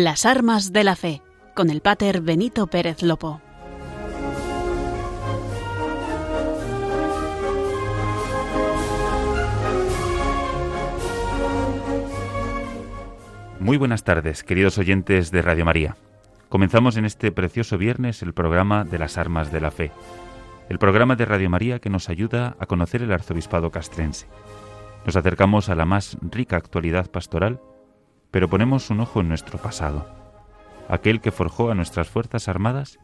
Las armas de la fe, con el pater Benito Pérez Lopo. Muy buenas tardes, queridos oyentes de Radio María. Comenzamos en este precioso viernes el programa de las armas de la fe, el programa de Radio María que nos ayuda a conocer el arzobispado castrense. Nos acercamos a la más rica actualidad pastoral, pero ponemos un ojo en nuestro pasado, aquel que forjó a nuestras Fuerzas Armadas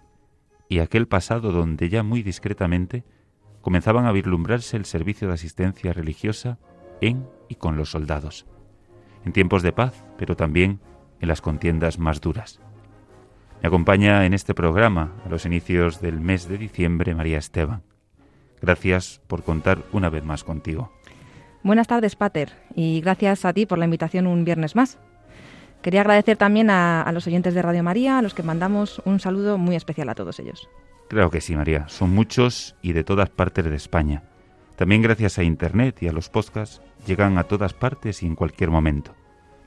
y aquel pasado donde ya muy discretamente comenzaban a vislumbrarse el servicio de asistencia religiosa en y con los soldados, en tiempos de paz, pero también en las contiendas más duras. Me acompaña en este programa a los inicios del mes de diciembre María Esteban. Gracias por contar una vez más contigo. Buenas tardes, Pater, y gracias a ti por la invitación un viernes más. Quería agradecer también a, los oyentes de Radio María, a los que mandamos un saludo muy especial a todos ellos. Claro que sí, María. Son muchos y de todas partes de España. También gracias a Internet y a los podcasts llegan a todas partes y en cualquier momento,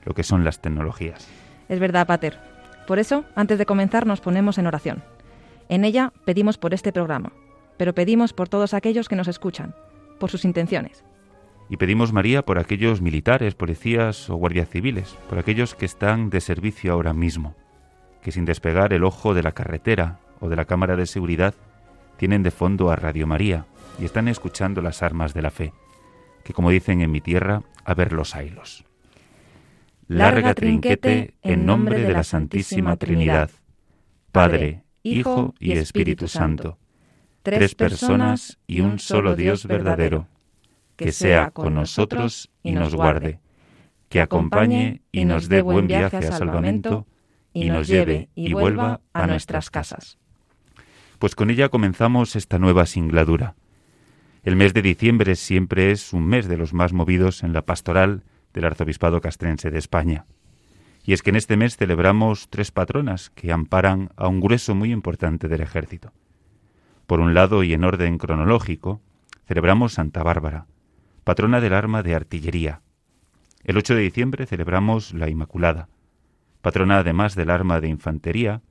lo que son las tecnologías. Es verdad, Pater. Por eso, antes de comenzar, nos ponemos en oración. En ella pedimos por este programa, pero pedimos por todos aquellos que nos escuchan, por sus intenciones, y pedimos María por aquellos militares, policías o guardias civiles, por aquellos que están de servicio ahora mismo, que sin despegar el ojo de la carretera o de la cámara de seguridad tienen de fondo a Radio María y están escuchando las armas de la fe, que como dicen en mi tierra, a ver los ailos. Larga trinquete en nombre de la Santísima Trinidad, Padre, Hijo y Espíritu Santo, tres personas y un solo Dios verdadero que sea con nosotros y nos guarde, que acompañe y nos dé buen viaje a salvamento y nos lleve y vuelva a nuestras casas. Pues con ella comenzamos esta nueva singladura. El mes de diciembre siempre es un mes de los más movidos en la pastoral del Arzobispado Castrense de España. Y es que en este mes celebramos tres patronas que amparan a un grueso muy importante del ejército. Por un lado, y en orden cronológico, celebramos Santa Bárbara, patrona del arma de artillería. El 8 de diciembre celebramos la Inmaculada, patrona además del arma de infantería,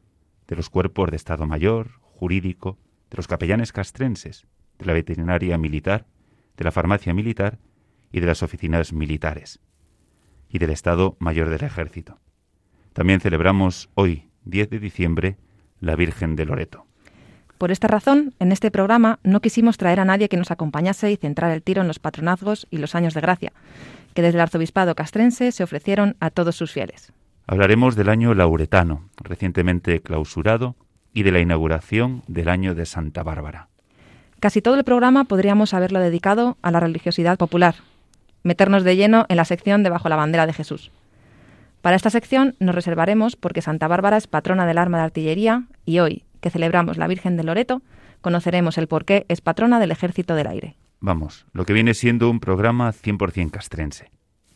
de los cuerpos de Estado Mayor, jurídico, de los capellanes castrenses, de la veterinaria militar, de la farmacia militar y de las oficinas militares, y del Estado Mayor del Ejército. También celebramos hoy, 10 de diciembre, la Virgen de Loreto. Por esta razón, en este programa no quisimos traer a nadie que nos acompañase y centrar el tiro en los patronazgos y los años de gracia, que desde el arzobispado castrense se ofrecieron a todos sus fieles. Hablaremos del año lauretano, recientemente clausurado, y de la inauguración del año de Santa Bárbara. Casi todo el programa podríamos haberlo dedicado a la religiosidad popular, meternos de lleno en la sección de Bajo la bandera de Jesús. Para esta sección nos reservaremos porque Santa Bárbara es patrona del arma de artillería y hoy, que celebramos la Virgen de Loreto, conoceremos el por qué es patrona del Ejército del Aire. Vamos, lo que viene siendo un programa 100% castrense,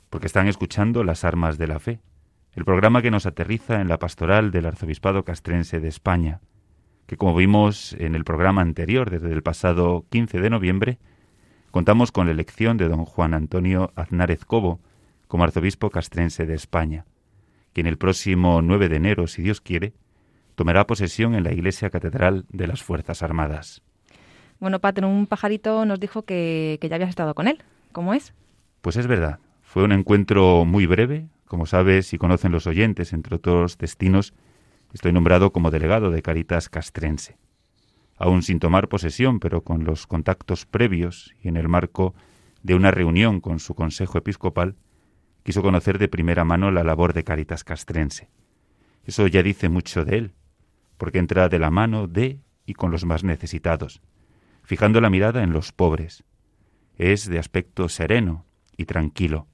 porque están escuchando las armas de la fe, el programa que nos aterriza en la pastoral del Arzobispado Castrense de España, que como vimos en el programa anterior, desde el pasado 15 de noviembre, contamos con la elección de don Juan Antonio Aznárez Cobo como arzobispo castrense de España, quien el próximo 9 de enero, si Dios quiere, tomará posesión en la iglesia catedral de las Fuerzas Armadas. Bueno, Pater, un pajarito nos dijo que, que ya habías estado con él. ¿Cómo es? Pues es verdad. Fue un encuentro muy breve. Como sabes y conocen los oyentes, entre otros destinos, estoy nombrado como delegado de Caritas Castrense. Aún sin tomar posesión, pero con los contactos previos y en el marco de una reunión con su consejo episcopal, quiso conocer de primera mano la labor de Caritas Castrense. Eso ya dice mucho de él, porque entra de la mano de y con los más necesitados, fijando la mirada en los pobres. Es de aspecto sereno y tranquilo,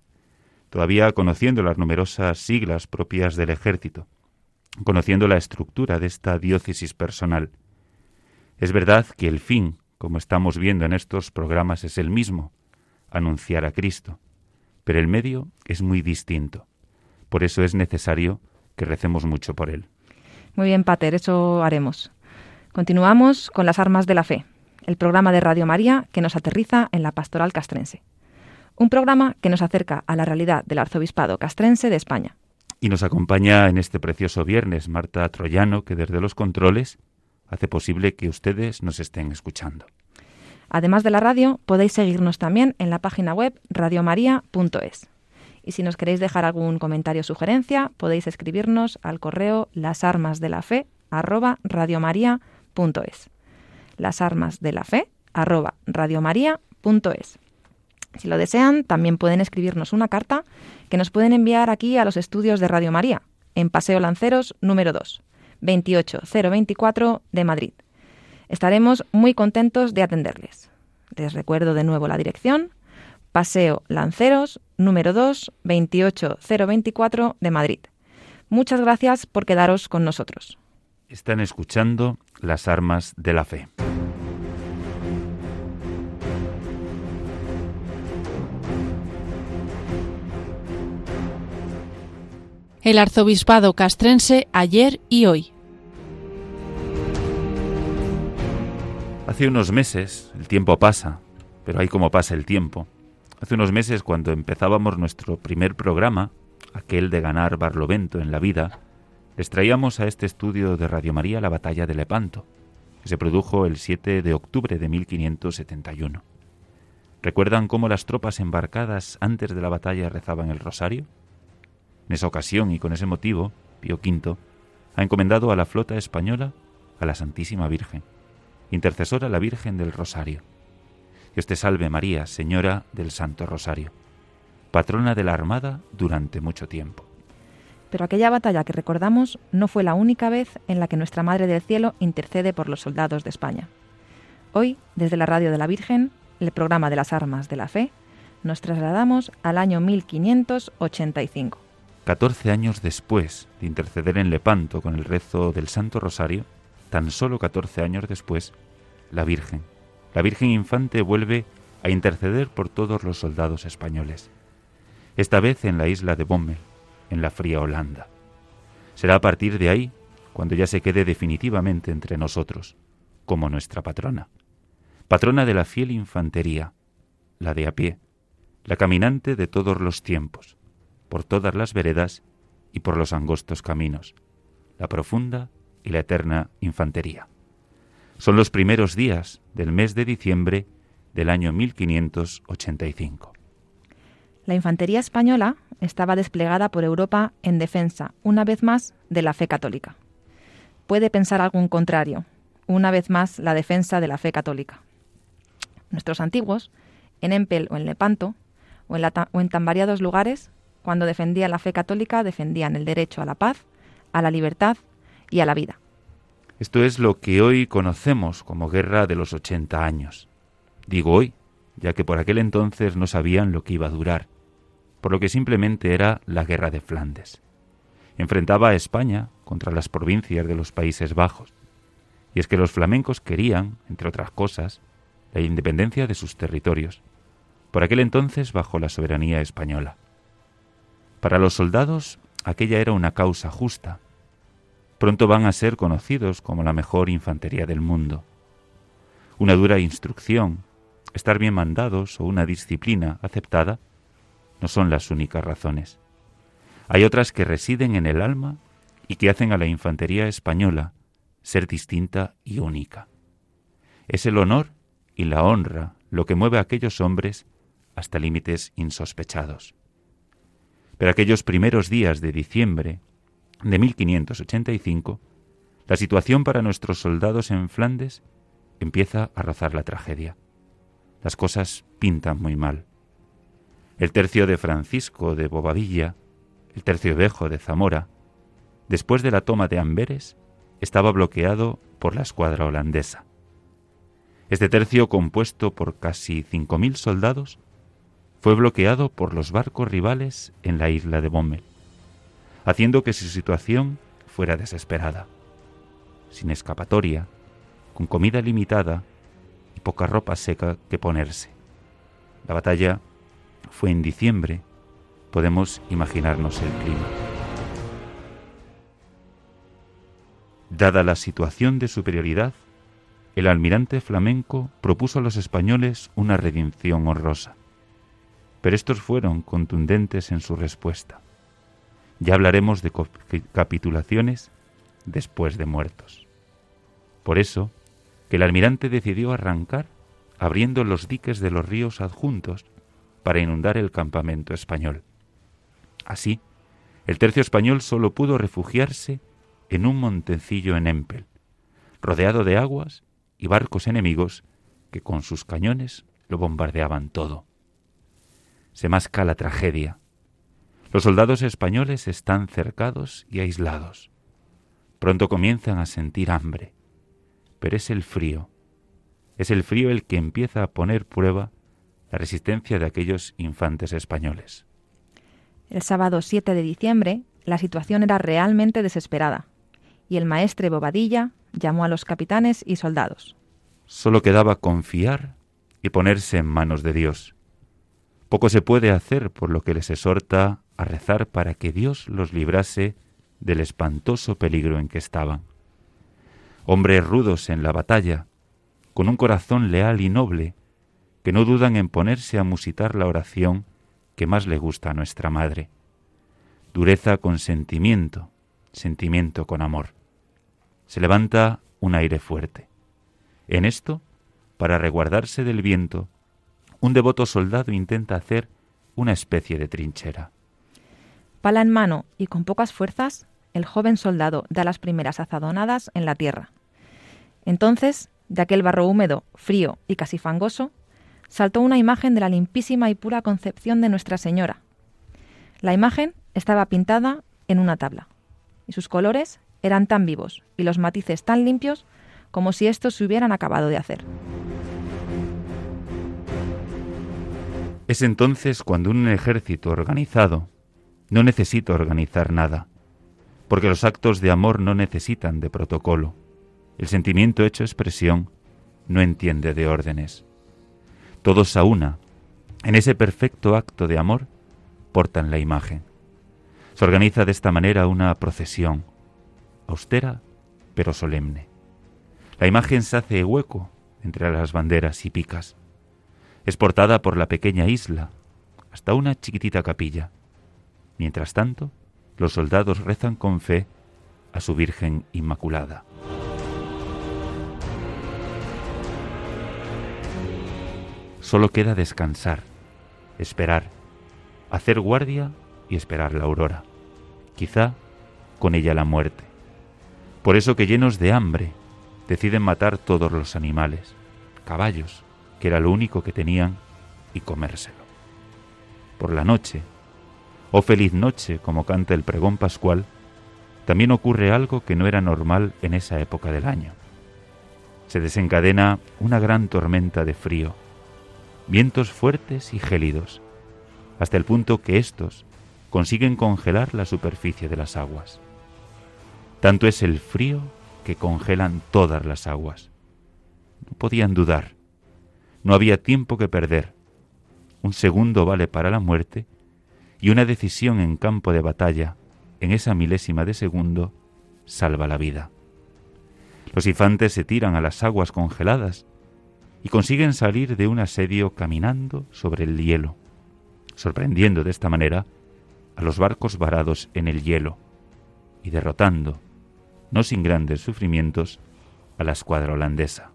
todavía conociendo las numerosas siglas propias del ejército, conociendo la estructura de esta diócesis personal. Es verdad que el fin, como estamos viendo en estos programas, es el mismo, anunciar a Cristo, pero el medio es muy distinto. Por eso es necesario que recemos mucho por él. Muy bien, Pater, eso haremos. Continuamos con las armas de la fe, el programa de Radio María que nos aterriza en la pastoral castrense. Un programa que nos acerca a la realidad del arzobispado castrense de España. Y nos acompaña en este precioso viernes Marta Troyano, que desde los controles hace posible que ustedes nos estén escuchando. Además de la radio, podéis seguirnos también en la página web radiomaria.es. Y si nos queréis dejar algún comentario o sugerencia, podéis escribirnos al correo lasarmasdelafe@radiomaria.es. Las armas de la fe Si lo desean, también pueden escribirnos una carta que nos pueden enviar aquí a los estudios de Radio María, en Paseo Lanceros número 2, 28024 de Madrid. Estaremos muy contentos de atenderles. Les recuerdo de nuevo la dirección, Paseo Lanceros número 2, 28024 de Madrid. Muchas gracias por quedaros con nosotros. Están escuchando las armas de la fe. El arzobispado castrense ayer y hoy. Hace unos meses, el tiempo pasa, pero hay como pasa el tiempo. Hace unos meses, cuando empezábamos nuestro primer programa, aquel de ganar Barlovento en la vida, les traíamos a este estudio de Radio María la batalla de Lepanto, que se produjo el 7 de octubre de 1571. ¿Recuerdan cómo las tropas embarcadas antes de la batalla rezaban el rosario? En esa ocasión y con ese motivo, Pío V ha encomendado a la flota española a la Santísima Virgen, intercesora la Virgen del Rosario. Dios te salve María, Señora del Santo Rosario, patrona de la Armada durante mucho tiempo. Pero aquella batalla que recordamos no fue la única vez en la que nuestra Madre del Cielo intercede por los soldados de España. Hoy, desde la Radio de la Virgen, el programa de las armas de la fe, nos trasladamos al año 1585 Catorce años después de interceder en Lepanto con el rezo del Santo Rosario, tan solo catorce años después, la Virgen, la Virgen Infante vuelve a interceder por todos los soldados españoles, esta vez en la isla de Bommel, en la fría Holanda. Será a partir de ahí cuando ya se quede definitivamente entre nosotros, como nuestra patrona, patrona de la fiel infantería, la de a pie, la caminante de todos los tiempos, por todas las veredas y por los angostos caminos, la profunda y la eterna infantería. Son los primeros días del mes de diciembre del año 1585. La infantería española estaba desplegada por Europa en defensa, una vez más, de la fe católica. Puede pensar algún contrario, una vez más, la defensa de la fe católica. Nuestros antiguos, en Empel o en Lepanto, o en, o en tan variados lugares, cuando defendían la fe católica, defendían el derecho a la paz, a la libertad y a la vida. Esto es lo que hoy conocemos como Guerra de los 80 años. Digo hoy, ya que por aquel entonces no sabían lo que iba a durar, por lo que simplemente era la Guerra de Flandes. Enfrentaba a España contra las provincias de los Países Bajos. Y es que los flamencos querían, entre otras cosas, la independencia de sus territorios, por aquel entonces bajo la soberanía española. Para los soldados aquella era una causa justa. Pronto van a ser conocidos como la mejor infantería del mundo. Una dura instrucción, estar bien mandados o una disciplina aceptada no son las únicas razones. Hay otras que residen en el alma y que hacen a la infantería española ser distinta y única. Es el honor y la honra lo que mueve a aquellos hombres hasta límites insospechados. Pero aquellos primeros días de diciembre de 1585, la situación para nuestros soldados en Flandes empieza a rozar la tragedia. Las cosas pintan muy mal. El tercio de Francisco de Bobadilla, el tercio Bejo de Zamora, después de la toma de Amberes, estaba bloqueado por la escuadra holandesa. Este tercio, compuesto por casi cinco mil soldados, fue bloqueado por los barcos rivales en la isla de Bommel, haciendo que su situación fuera desesperada, sin escapatoria, con comida limitada y poca ropa seca que ponerse. La batalla fue en diciembre, podemos imaginarnos el clima. Dada la situación de superioridad, el almirante flamenco propuso a los españoles una redención honrosa pero estos fueron contundentes en su respuesta. Ya hablaremos de capitulaciones después de muertos. Por eso, que el almirante decidió arrancar abriendo los diques de los ríos adjuntos para inundar el campamento español. Así, el tercio español solo pudo refugiarse en un montecillo en Empel, rodeado de aguas y barcos enemigos que con sus cañones lo bombardeaban todo. Se masca la tragedia. Los soldados españoles están cercados y aislados. Pronto comienzan a sentir hambre, pero es el frío. Es el frío el que empieza a poner prueba la resistencia de aquellos infantes españoles. El sábado 7 de diciembre, la situación era realmente desesperada, y el maestre Bobadilla llamó a los capitanes y soldados. Solo quedaba confiar y ponerse en manos de Dios. Poco se puede hacer, por lo que les exhorta a rezar para que Dios los librase del espantoso peligro en que estaban. Hombres rudos en la batalla, con un corazón leal y noble, que no dudan en ponerse a musitar la oración que más le gusta a nuestra Madre. Dureza con sentimiento, sentimiento con amor. Se levanta un aire fuerte. En esto, para reguardarse del viento, un devoto soldado intenta hacer una especie de trinchera. Pala en mano y con pocas fuerzas, el joven soldado da las primeras azadonadas en la tierra. Entonces, de aquel barro húmedo, frío y casi fangoso, saltó una imagen de la limpísima y pura concepción de Nuestra Señora. La imagen estaba pintada en una tabla, y sus colores eran tan vivos y los matices tan limpios como si estos se hubieran acabado de hacer. Es entonces cuando un ejército organizado no necesita organizar nada, porque los actos de amor no necesitan de protocolo. El sentimiento hecho expresión no entiende de órdenes. Todos a una, en ese perfecto acto de amor, portan la imagen. Se organiza de esta manera una procesión, austera pero solemne. La imagen se hace hueco entre las banderas y picas. Es portada por la pequeña isla hasta una chiquitita capilla. Mientras tanto, los soldados rezan con fe a su Virgen Inmaculada. Solo queda descansar, esperar, hacer guardia y esperar la aurora. Quizá con ella la muerte. Por eso que llenos de hambre deciden matar todos los animales, caballos, que era lo único que tenían, y comérselo. Por la noche, oh feliz noche, como canta el pregón pascual, también ocurre algo que no era normal en esa época del año. Se desencadena una gran tormenta de frío, vientos fuertes y gélidos, hasta el punto que éstos consiguen congelar la superficie de las aguas. Tanto es el frío que congelan todas las aguas. No podían dudar. No había tiempo que perder. Un segundo vale para la muerte y una decisión en campo de batalla, en esa milésima de segundo, salva la vida. Los infantes se tiran a las aguas congeladas y consiguen salir de un asedio caminando sobre el hielo, sorprendiendo de esta manera a los barcos varados en el hielo y derrotando no sin grandes sufrimientos, a la escuadra holandesa.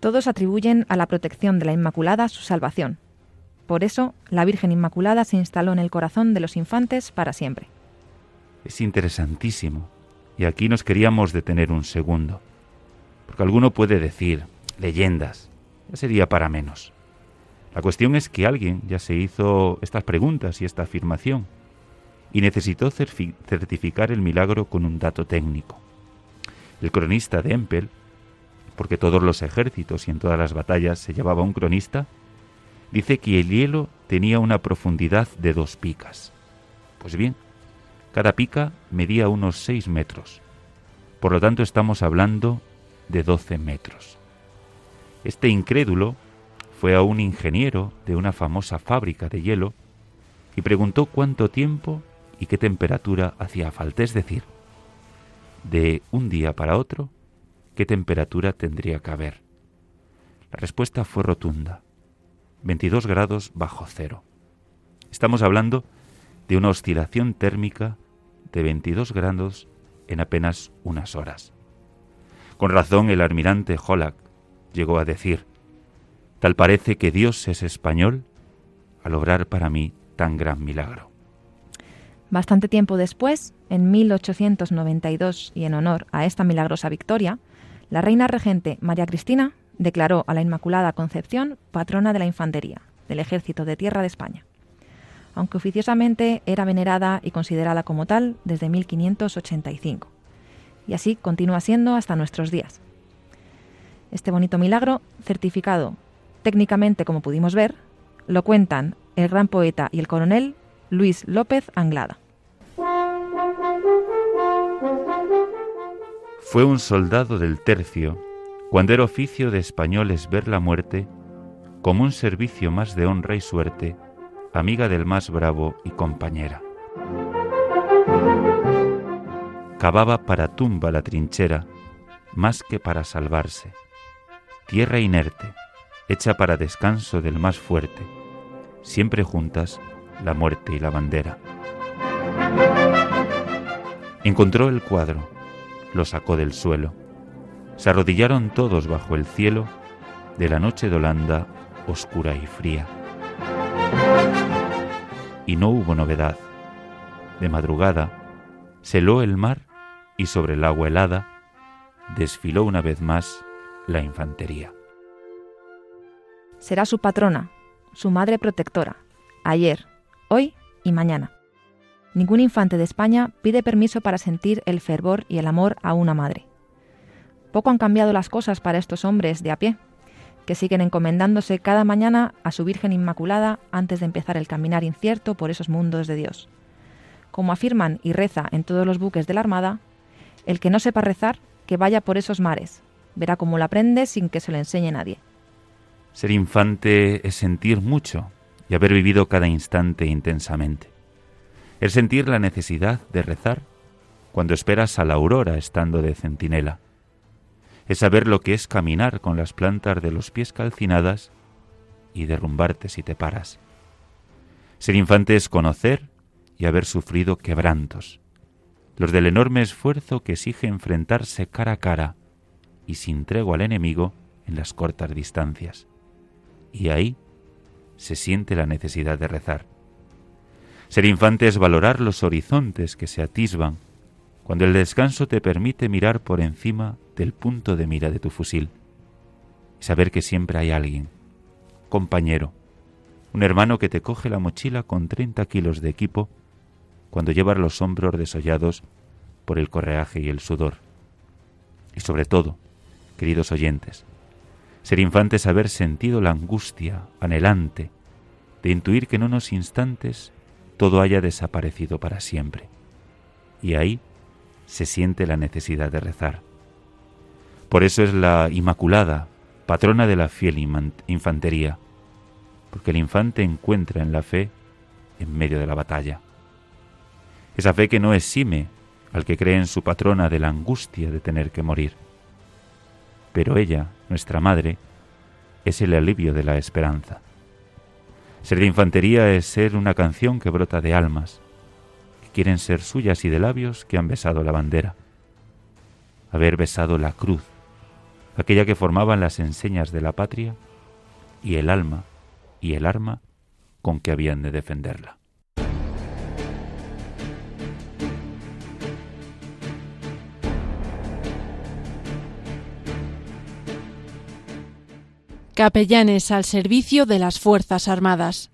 Todos atribuyen a la protección de la Inmaculada su salvación. Por eso, la Virgen Inmaculada se instaló en el corazón de los infantes para siempre. Es interesantísimo, y aquí nos queríamos detener un segundo, porque alguno puede decir, leyendas, ya sería para menos. La cuestión es que alguien ya se hizo estas preguntas y esta afirmación, y necesitó certificar el milagro con un dato técnico. El cronista de Empel, porque todos los ejércitos y en todas las batallas se llevaba un cronista, dice que el hielo tenía una profundidad de dos picas. Pues bien, cada pica medía unos seis metros. Por lo tanto, estamos hablando de doce metros. Este incrédulo fue a un ingeniero de una famosa fábrica de hielo y preguntó cuánto tiempo y qué temperatura hacía falta. Es decir, de un día para otro, qué temperatura tendría que haber. La respuesta fue rotunda. 22 grados bajo cero. Estamos hablando de una oscilación térmica de 22 grados en apenas unas horas. Con razón el almirante Holack llegó a decir, tal parece que Dios es español al obrar para mí tan gran milagro. Bastante tiempo después, en 1892, y en honor a esta milagrosa victoria, la reina regente María Cristina declaró a la Inmaculada Concepción patrona de la infantería del Ejército de Tierra de España, aunque oficiosamente era venerada y considerada como tal desde 1585, y así continúa siendo hasta nuestros días. Este bonito milagro, certificado técnicamente como pudimos ver, lo cuentan el gran poeta y el coronel Luis López Anglada. Fue un soldado del tercio, cuando era oficio de españoles ver la muerte, como un servicio más de honra y suerte, amiga del más bravo y compañera. Cavaba para tumba la trinchera, más que para salvarse. Tierra inerte, hecha para descanso del más fuerte, siempre juntas la muerte y la bandera. Encontró el cuadro, lo sacó del suelo. Se arrodillaron todos bajo el cielo de la noche de Holanda oscura y fría. Y no hubo novedad. De madrugada, celó el mar y sobre el agua helada desfiló una vez más la infantería. Será su patrona, su madre protectora, ayer, hoy y mañana. Ningún infante de España pide permiso para sentir el fervor y el amor a una madre. Poco han cambiado las cosas para estos hombres de a pie, que siguen encomendándose cada mañana a su Virgen Inmaculada antes de empezar el caminar incierto por esos mundos de Dios. Como afirman y reza en todos los buques de la Armada, el que no sepa rezar, que vaya por esos mares, verá cómo la aprende sin que se lo enseñe nadie. Ser infante es sentir mucho y haber vivido cada instante intensamente. Es sentir la necesidad de rezar cuando esperas a la aurora estando de centinela. Es saber lo que es caminar con las plantas de los pies calcinadas y derrumbarte si te paras. Ser infante es conocer y haber sufrido quebrantos, los del enorme esfuerzo que exige enfrentarse cara a cara y sin tregua al enemigo en las cortas distancias. Y ahí se siente la necesidad de rezar. Ser infante es valorar los horizontes que se atisban cuando el descanso te permite mirar por encima del punto de mira de tu fusil y saber que siempre hay alguien, compañero, un hermano que te coge la mochila con 30 kilos de equipo cuando llevas los hombros desollados por el correaje y el sudor. Y sobre todo, queridos oyentes, ser infante es haber sentido la angustia anhelante de intuir que en unos instantes todo haya desaparecido para siempre. Y ahí se siente la necesidad de rezar. Por eso es la Inmaculada, patrona de la fiel infantería, porque el infante encuentra en la fe en medio de la batalla. Esa fe que no exime al que cree en su patrona de la angustia de tener que morir pero ella, nuestra madre, es el alivio de la esperanza. Ser de infantería es ser una canción que brota de almas, quieren ser suyas y de labios que han besado la bandera. Haber besado la cruz, aquella que formaban las enseñas de la patria, y el alma y el arma con que habían de defenderla. Capellanes al servicio de las Fuerzas Armadas.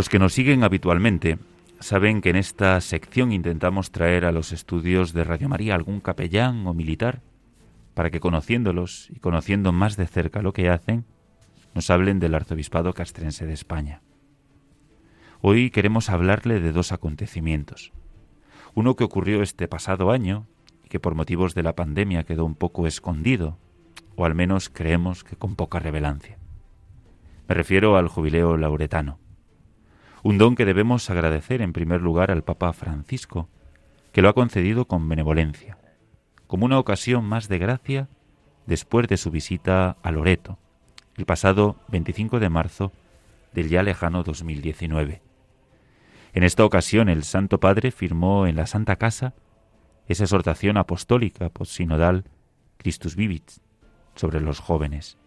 Los que nos siguen habitualmente saben que en esta sección intentamos traer a los estudios de Radio María algún capellán o militar para que conociéndolos y conociendo más de cerca lo que hacen, nos hablen del arzobispado castrense de España. Hoy queremos hablarle de dos acontecimientos. Uno que ocurrió este pasado año y que por motivos de la pandemia quedó un poco escondido, o al menos creemos que con poca revelancia. Me refiero al jubileo lauretano, un don que debemos agradecer en primer lugar al Papa Francisco, que lo ha concedido con benevolencia, como una ocasión más de gracia después de su visita a Loreto, el pasado 25 de marzo del ya lejano 2019. En esta ocasión el Santo Padre firmó en la Santa Casa esa exhortación apostólica postsinodal Christus Vivit sobre los jóvenes.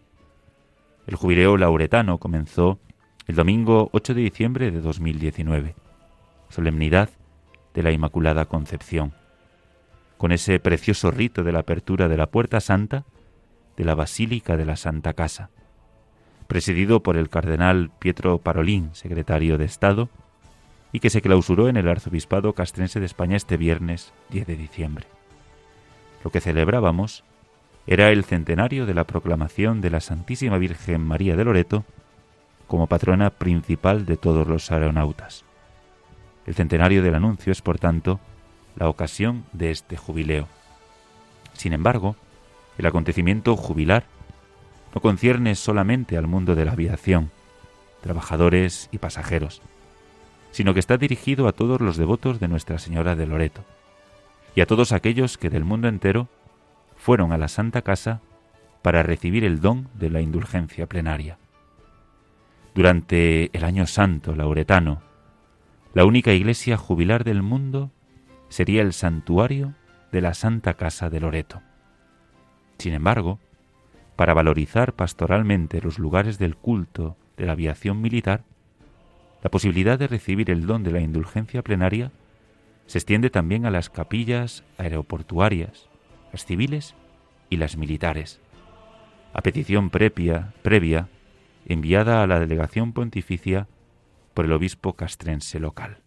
El jubileo lauretano comenzó el domingo 8 de diciembre de 2019, solemnidad de la Inmaculada Concepción, con ese precioso rito de la apertura de la Puerta Santa de la Basílica de la Santa Casa, presidido por el cardenal Pietro Parolín, secretario de Estado, y que se clausuró en el Arzobispado Castrense de España este viernes 10 de diciembre. Lo que celebrábamos era el centenario de la proclamación de la Santísima Virgen María de Loreto como patrona principal de todos los aeronautas. El centenario del anuncio es, por tanto, la ocasión de este jubileo. Sin embargo, el acontecimiento jubilar no concierne solamente al mundo de la aviación, trabajadores y pasajeros, sino que está dirigido a todos los devotos de Nuestra Señora de Loreto y a todos aquellos que del mundo entero fueron a la Santa Casa para recibir el don de la indulgencia plenaria. Durante el año santo lauretano, la única iglesia jubilar del mundo sería el santuario de la Santa Casa de Loreto. Sin embargo, para valorizar pastoralmente los lugares del culto de la aviación militar, la posibilidad de recibir el don de la indulgencia plenaria se extiende también a las capillas aeroportuarias, las civiles y las militares, a petición previa, previa enviada a la delegación pontificia por el obispo castrense local.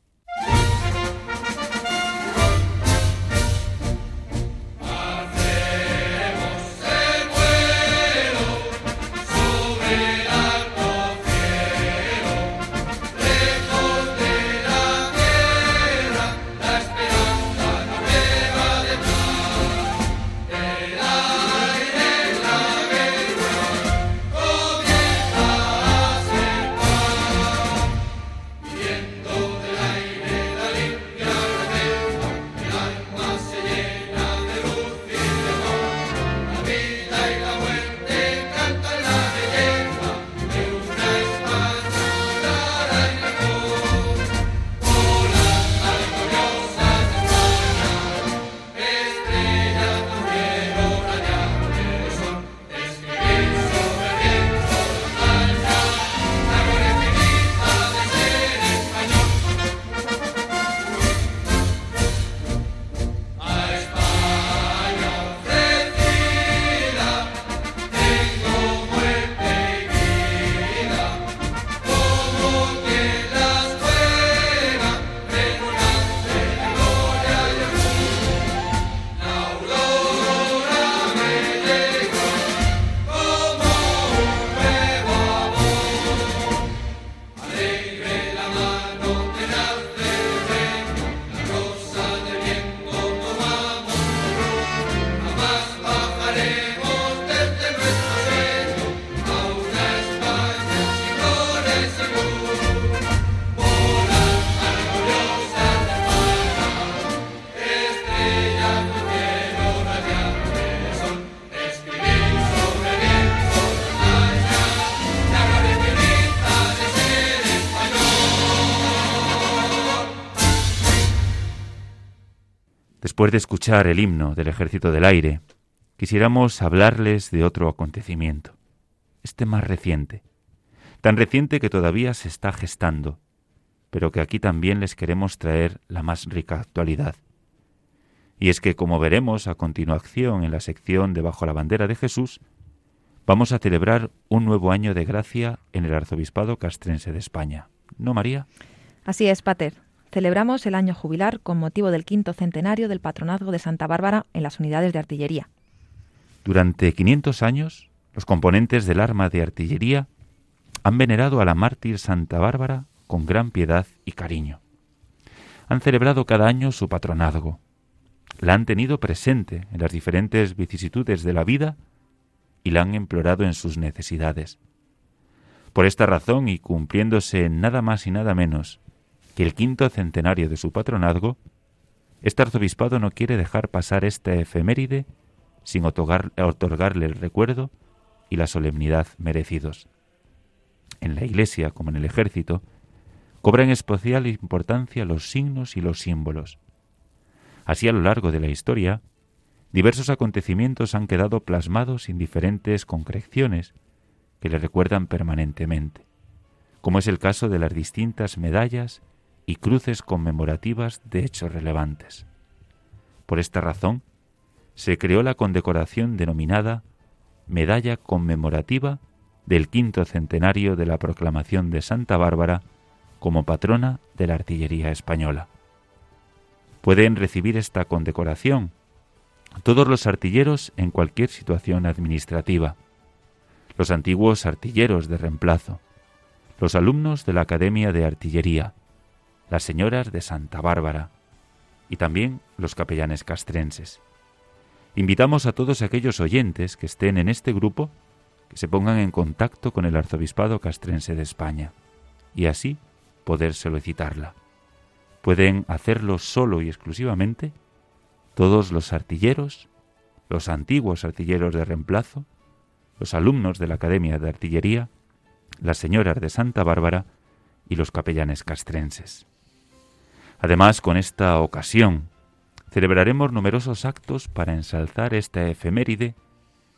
De escuchar el himno del Ejército del Aire, quisiéramos hablarles de otro acontecimiento, este más reciente, tan reciente que todavía se está gestando, pero que aquí también les queremos traer la más rica actualidad. Y es que, como veremos a continuación en la sección de Bajo la bandera de Jesús, vamos a celebrar un nuevo año de gracia en el Arzobispado Castrense de España. ¿No, María? Así es, Pater celebramos el año jubilar con motivo del quinto centenario del patronazgo de Santa Bárbara en las unidades de artillería. Durante 500 años, los componentes del arma de artillería han venerado a la mártir Santa Bárbara con gran piedad y cariño. Han celebrado cada año su patronazgo. La han tenido presente en las diferentes vicisitudes de la vida y la han implorado en sus necesidades. Por esta razón y cumpliéndose nada más y nada menos que el quinto centenario de su patronazgo, Este arzobispado no quiere dejar pasar esta efeméride sin otorgarle el recuerdo y la solemnidad merecidos. En la Iglesia, como en el ejército, cobran especial importancia los signos y los símbolos. Así, a lo largo de la historia, diversos acontecimientos han quedado plasmados en diferentes concreciones que le recuerdan permanentemente, como es el caso de las distintas medallas y cruces conmemorativas de hechos relevantes. Por esta razón, se creó la condecoración denominada Medalla Conmemorativa del quinto centenario de la proclamación de Santa Bárbara como patrona de la artillería española. Pueden recibir esta condecoración todos los artilleros en cualquier situación administrativa, los antiguos artilleros de reemplazo, los alumnos de la Academia de Artillería, las señoras de Santa Bárbara y también los capellanes castrenses. Invitamos a todos aquellos oyentes que estén en este grupo que se pongan en contacto con el Arzobispado Castrense de España y así poder solicitarla. Pueden hacerlo solo y exclusivamente todos los artilleros, los antiguos artilleros de reemplazo, los alumnos de la Academia de Artillería, las señoras de Santa Bárbara y los capellanes castrenses. Además, con esta ocasión, celebraremos numerosos actos para ensalzar esta efeméride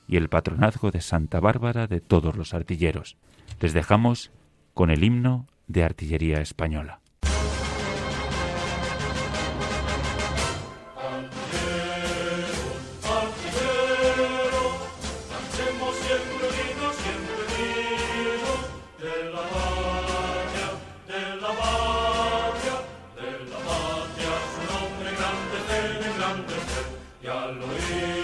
y el patronazgo de Santa Bárbara de todos los artilleros. Les dejamos con el himno de Artillería Española. Ya Lui.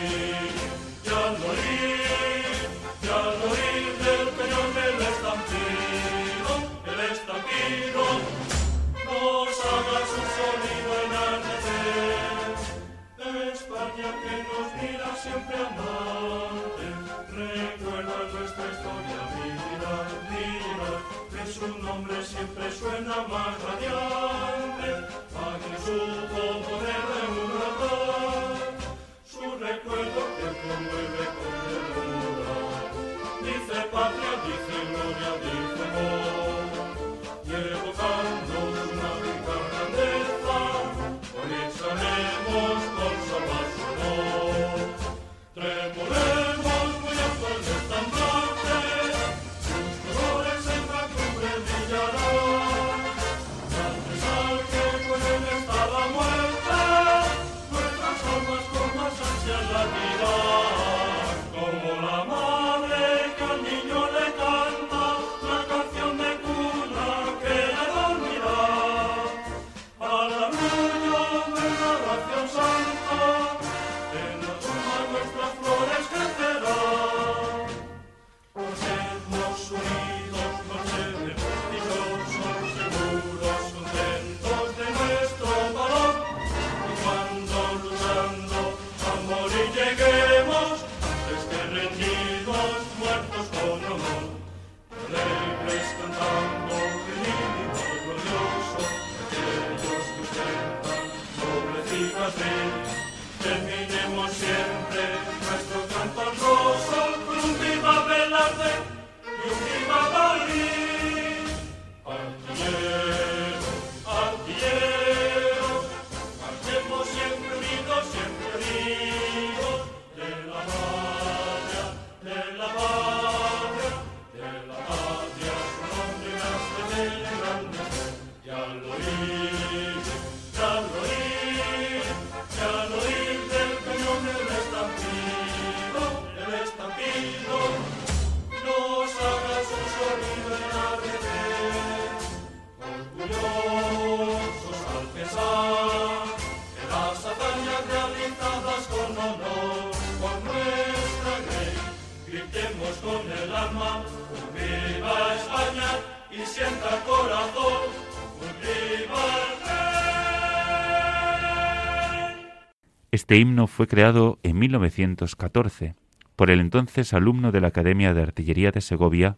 Este himno fue creado en 1914 por el entonces alumno de la Academia de Artillería de Segovia,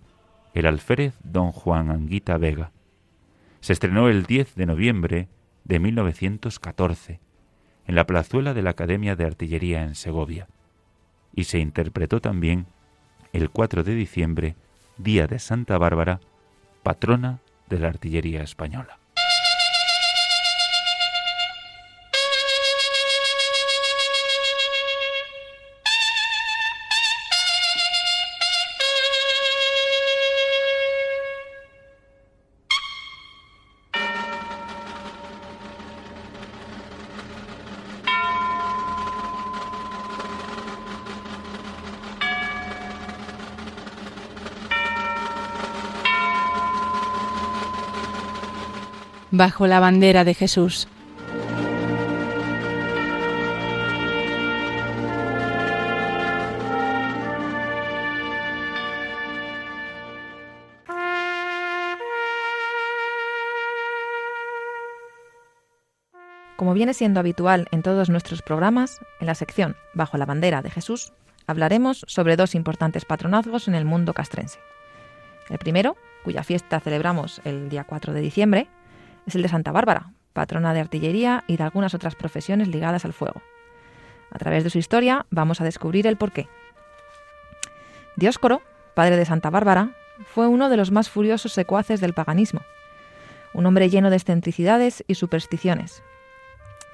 el alférez don Juan Anguita Vega. Se estrenó el 10 de noviembre de 1914 en la plazuela de la Academia de Artillería en Segovia y se interpretó también el 4 de diciembre, día de Santa Bárbara, patrona de la artillería española. Bajo la bandera de Jesús. Como viene siendo habitual en todos nuestros programas, en la sección Bajo la bandera de Jesús, hablaremos sobre dos importantes patronazgos en el mundo castrense. El primero, cuya fiesta celebramos el día 4 de diciembre, es el de Santa Bárbara, patrona de artillería y de algunas otras profesiones ligadas al fuego. A través de su historia vamos a descubrir el porqué. Dioscoro, padre de Santa Bárbara, fue uno de los más furiosos secuaces del paganismo, un hombre lleno de excentricidades y supersticiones.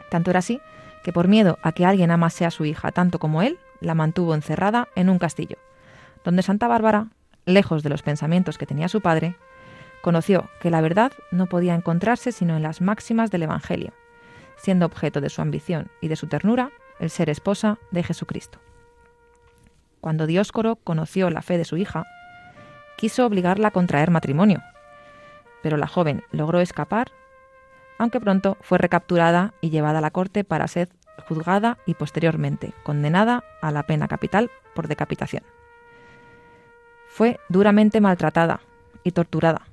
Tanto era así que por miedo a que alguien amase a su hija tanto como él, la mantuvo encerrada en un castillo, donde Santa Bárbara, lejos de los pensamientos que tenía su padre, conoció que la verdad no podía encontrarse sino en las máximas del Evangelio, siendo objeto de su ambición y de su ternura el ser esposa de Jesucristo. Cuando Dioscoro conoció la fe de su hija, quiso obligarla a contraer matrimonio, pero la joven logró escapar, aunque pronto fue recapturada y llevada a la corte para ser juzgada y posteriormente condenada a la pena capital por decapitación. Fue duramente maltratada y torturada,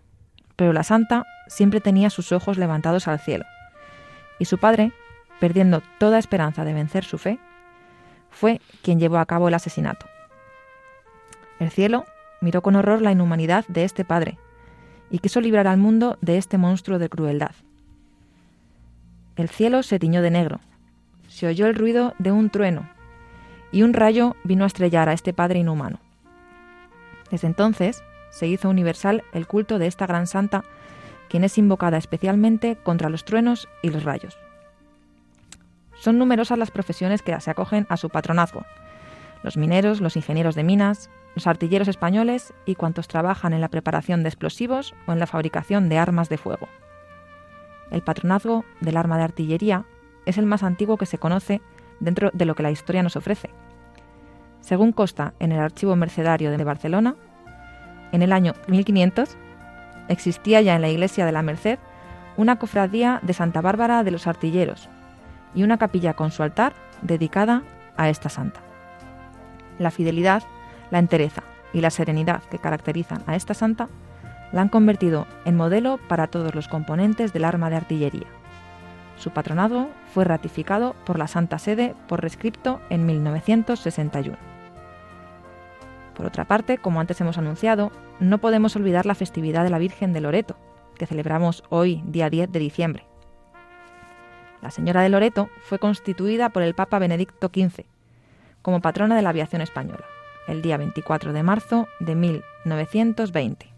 pero la santa siempre tenía sus ojos levantados al cielo. Y su padre, perdiendo toda esperanza de vencer su fe, fue quien llevó a cabo el asesinato. El cielo miró con horror la inhumanidad de este padre y quiso librar al mundo de este monstruo de crueldad. El cielo se tiñó de negro, se oyó el ruido de un trueno y un rayo vino a estrellar a este padre inhumano. Desde entonces, se hizo universal el culto de esta gran santa, quien es invocada especialmente contra los truenos y los rayos. Son numerosas las profesiones que se acogen a su patronazgo. Los mineros, los ingenieros de minas, los artilleros españoles y cuantos trabajan en la preparación de explosivos o en la fabricación de armas de fuego. El patronazgo del arma de artillería es el más antiguo que se conoce dentro de lo que la historia nos ofrece. Según consta en el Archivo Mercedario de Barcelona, en el año 1500 existía ya en la iglesia de la Merced una cofradía de Santa Bárbara de los Artilleros y una capilla con su altar dedicada a esta santa. La fidelidad, la entereza y la serenidad que caracterizan a esta santa la han convertido en modelo para todos los componentes del arma de artillería. Su patronado fue ratificado por la Santa Sede por rescripto en 1961. Por otra parte, como antes hemos anunciado, no podemos olvidar la festividad de la Virgen de Loreto, que celebramos hoy, día 10 de diciembre. La Señora de Loreto fue constituida por el Papa Benedicto XV como patrona de la aviación española, el día 24 de marzo de 1920.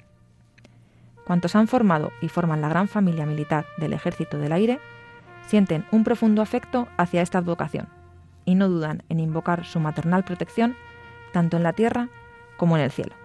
Cuantos han formado y forman la gran familia militar del Ejército del Aire sienten un profundo afecto hacia esta advocación y no dudan en invocar su maternal protección tanto en la tierra como en el cielo.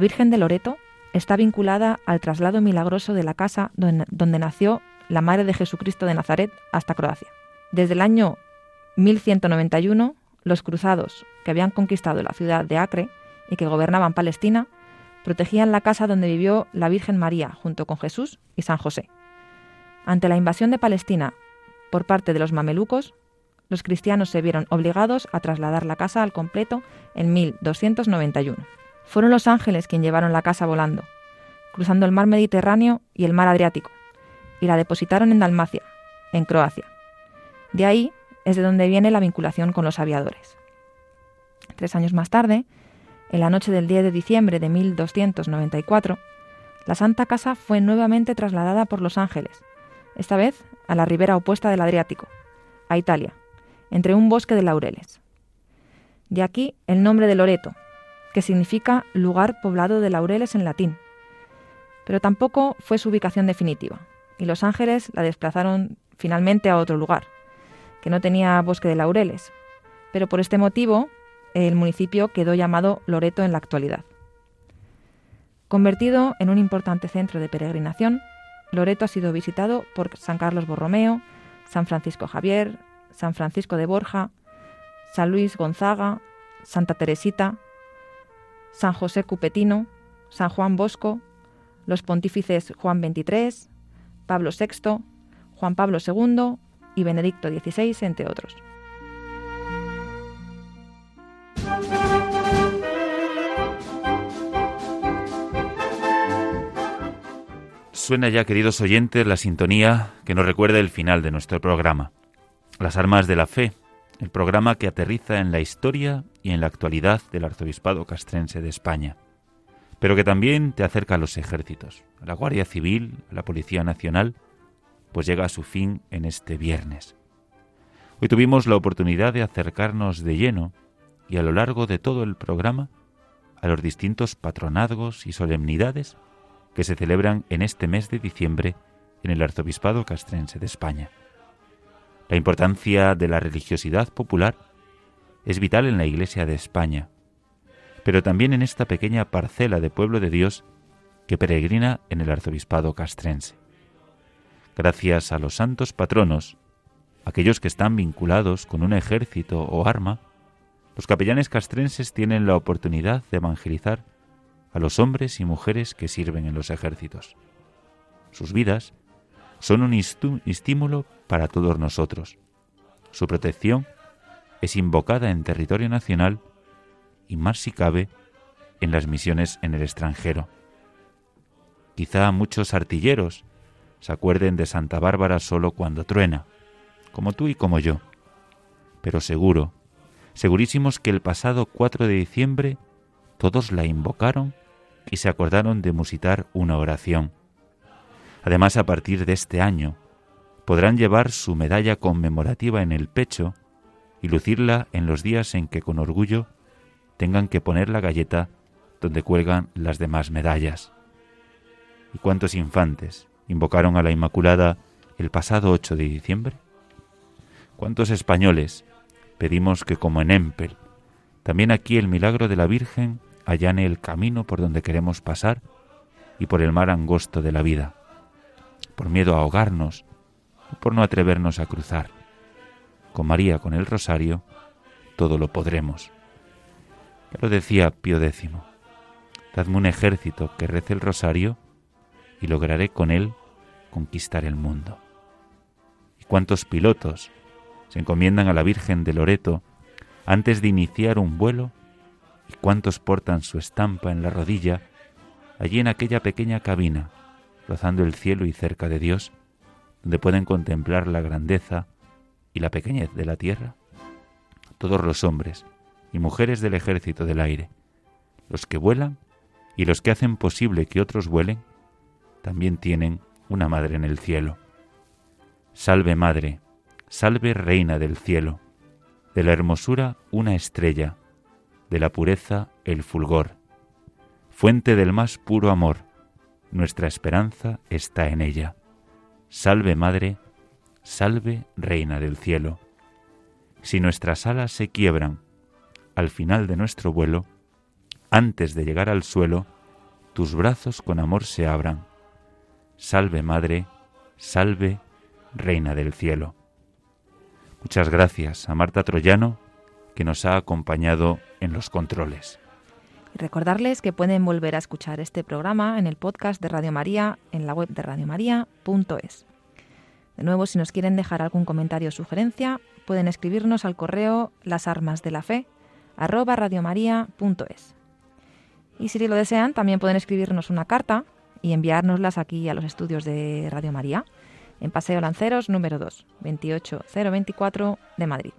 La Virgen de Loreto está vinculada al traslado milagroso de la casa donde, nació la Madre de Jesucristo de Nazaret hasta Croacia. Desde el año 1191, los cruzados que habían conquistado la ciudad de Acre y que gobernaban Palestina protegían la casa donde vivió la Virgen María junto con Jesús y San José. Ante la invasión de Palestina por parte de los mamelucos, los cristianos se vieron obligados a trasladar la casa al completo en 1291. Fueron los ángeles quienes llevaron la casa volando, cruzando el mar Mediterráneo y el mar Adriático, y la depositaron en Dalmacia, en Croacia. De ahí es de donde viene la vinculación con los aviadores. Tres años más tarde, en la noche del 10 de diciembre de 1294, la Santa Casa fue nuevamente trasladada por los ángeles, esta vez a la ribera opuesta del Adriático, a Italia, entre un bosque de laureles. De aquí el nombre de Loreto, que significa lugar poblado de laureles en latín. Pero tampoco fue su ubicación definitiva, y los ángeles la desplazaron finalmente a otro lugar, que no tenía bosque de laureles, pero por este motivo el municipio quedó llamado Loreto en la actualidad. Convertido en un importante centro de peregrinación, Loreto ha sido visitado por San Carlos Borromeo, San Francisco Javier, San Francisco de Borja, San Luis Gonzaga, Santa Teresita, San José Cupetino, San Juan Bosco, los pontífices Juan XXIII, Pablo VI, Juan Pablo II y Benedicto XVI, entre otros. Suena ya, queridos oyentes, la sintonía que nos recuerda el final de nuestro programa. Las armas de la fe, el programa que aterriza en la historia y en la actualidad del arzobispado castrense de España, pero que también te acerca a los ejércitos, a la Guardia Civil, a la Policía Nacional, pues llega a su fin en este viernes. Hoy tuvimos la oportunidad de acercarnos de lleno y a lo largo de todo el programa a los distintos patronazgos y solemnidades que se celebran en este mes de diciembre en el Arzobispado Castrense de España. La importancia de la religiosidad popular es vital en la Iglesia de España, pero también en esta pequeña parcela de pueblo de Dios que peregrina en el arzobispado castrense. Gracias a los santos patronos, aquellos que están vinculados con un ejército o arma, los capellanes castrenses tienen la oportunidad de evangelizar a los hombres y mujeres que sirven en los ejércitos. Sus vidas son un estímulo para todos nosotros. Su protección es invocada en territorio nacional y más si cabe en las misiones en el extranjero. Quizá muchos artilleros se acuerden de Santa Bárbara solo cuando truena, como tú y como yo. Pero seguro, segurísimos que el pasado 4 de diciembre todos la invocaron y se acordaron de musitar una oración. Además, a partir de este año, podrán llevar su medalla conmemorativa en el pecho y lucirla en los días en que con orgullo tengan que poner la galleta donde cuelgan las demás medallas. ¿Y cuántos infantes invocaron a la Inmaculada el pasado 8 de diciembre? ¿Cuántos españoles pedimos que como en Empel, también aquí el milagro de la Virgen allane el camino por donde queremos pasar y por el mar angosto de la vida? Por miedo a ahogarnos, por no atrevernos a cruzar. Con María, con el rosario, todo lo podremos. Ya lo decía Pío X. Dadme un ejército que rece el rosario y lograré con él conquistar el mundo. ¿Y cuántos pilotos se encomiendan a la Virgen de Loreto antes de iniciar un vuelo? ¿Y cuántos portan su estampa en la rodilla allí en aquella pequeña cabina rozando el cielo y cerca de Dios, donde pueden contemplar la grandeza y la pequeñez de la tierra? Todos los hombres y mujeres del ejército del aire, los que vuelan y los que hacen posible que otros vuelen, también tienen una madre en el cielo. Salve Madre, salve Reina del cielo, de la hermosura una estrella, de la pureza el fulgor, fuente del más puro amor, nuestra esperanza está en ella. Salve Madre, salve Reina del cielo. Si nuestras alas se quiebran al final de nuestro vuelo, antes de llegar al suelo, tus brazos con amor se abran. Salve Madre, salve Reina del Cielo. Muchas gracias a Marta Troyano, que nos ha acompañado en los controles. Y recordarles que pueden volver a escuchar este programa en el podcast de Radio María en la web de radiomaria.es. De nuevo, si nos quieren dejar algún comentario o sugerencia, pueden escribirnos al correo lasarmasdelafe arroba. Y si lo desean, también pueden escribirnos una carta y enviárnoslas aquí a los estudios de Radio María, en Paseo Lanceros número 2, 28024 de Madrid.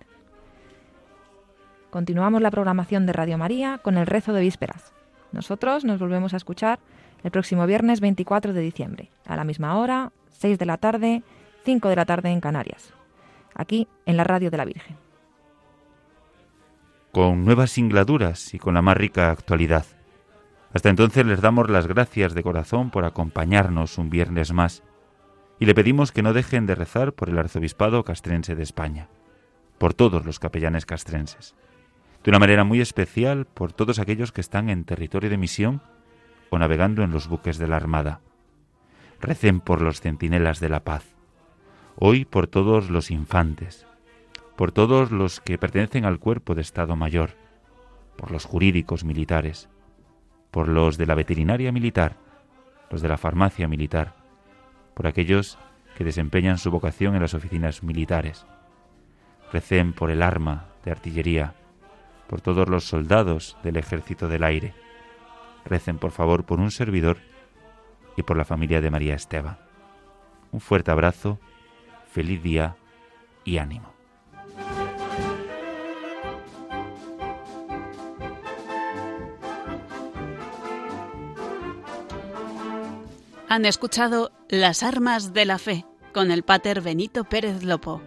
Continuamos la programación de Radio María con el rezo de vísperas. Nosotros nos volvemos a escuchar el próximo viernes 24 de diciembre, a la misma hora, 6 de la tarde, 5 de la tarde en Canarias, aquí en la Radio de la Virgen. Con nuevas singladuras y con la más rica actualidad. Hasta entonces les damos las gracias de corazón por acompañarnos un viernes más y le pedimos que no dejen de rezar por el arzobispado castrense de España, por todos los capellanes castrenses, de una manera muy especial por todos aquellos que están en territorio de misión o navegando en los buques de la Armada. Recen por los centinelas de la paz, hoy por todos los infantes, por todos los que pertenecen al cuerpo de Estado Mayor, por los jurídicos militares, por los de la veterinaria militar, los de la farmacia militar, por aquellos que desempeñan su vocación en las oficinas militares. Recen por el arma de artillería, por todos los soldados del ejército del aire. Recen, por favor, por un servidor y por la familia de María Esteba. Un fuerte abrazo, feliz día y ánimo. Han escuchado Las Armas de la Fe con el Pater Benito Pérez Lopo.